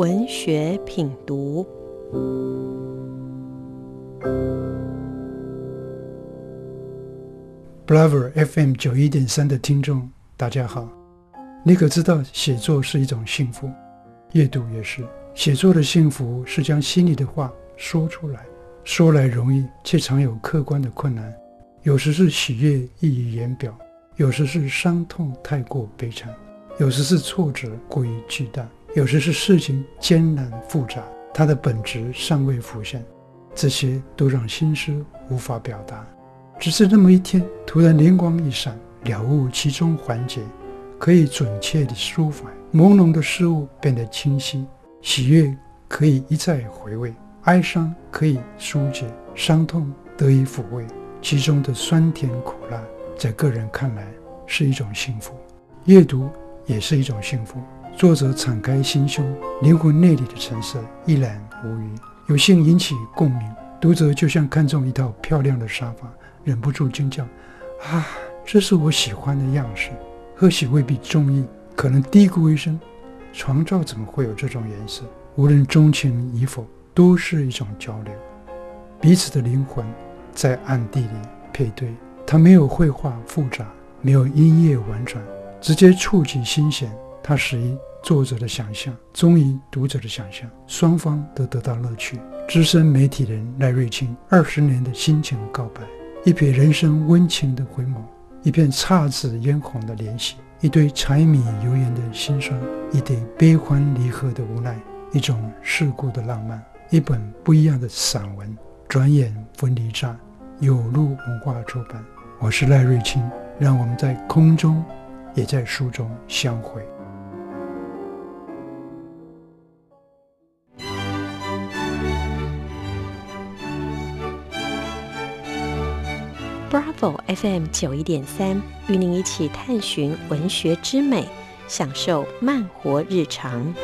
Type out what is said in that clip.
文学品读。Bravo FM 九一点三的听众，大家好。你可知道，写作是一种幸福，阅读也是。写作的幸福是将心里的话说出来，说来容易，却常有客观的困难。有时是喜悦溢于言表，有时是伤痛太过悲惨，有时是挫折过于巨大，有时是事情艰难复杂，它的本质尚未浮现，这些都让心思无法表达。只是那么一天，突然灵光一闪，了悟其中环节，可以准确地抒发；朦胧的事物变得清晰，喜悦可以一再回味，哀伤可以疏解，伤痛得以抚慰。其中的酸甜苦辣，在个人看来是一种幸福。阅读也是一种幸福。作者敞开心胸，灵魂内里的橙色一览无余，有幸引起共鸣。读者就像看中一套漂亮的沙发。忍不住惊叫：“啊，这是我喜欢的样式。”贺喜未必中意，可能嘀咕一声：“床罩怎么会有这种颜色？”无论钟情与否，都是一种交流。彼此的灵魂在暗地里配对。它没有绘画复杂，没有音乐婉转，直接触及心弦。它始于作者的想象，终于读者的想象，双方都得到乐趣。资深媒体人赖瑞清二十年的心情告白。一瞥人生温情的回眸，一片姹紫嫣红的怜惜，一堆柴米油盐的辛酸，一堆悲欢离合的无奈，一种世故的浪漫，一本不一样的散文。转眼分离站，有路文化出版。我是赖瑞清，让我们在空中，也在书中相会。Bravo FM 九一点三，与您一起探寻文学之美，享受慢活日常。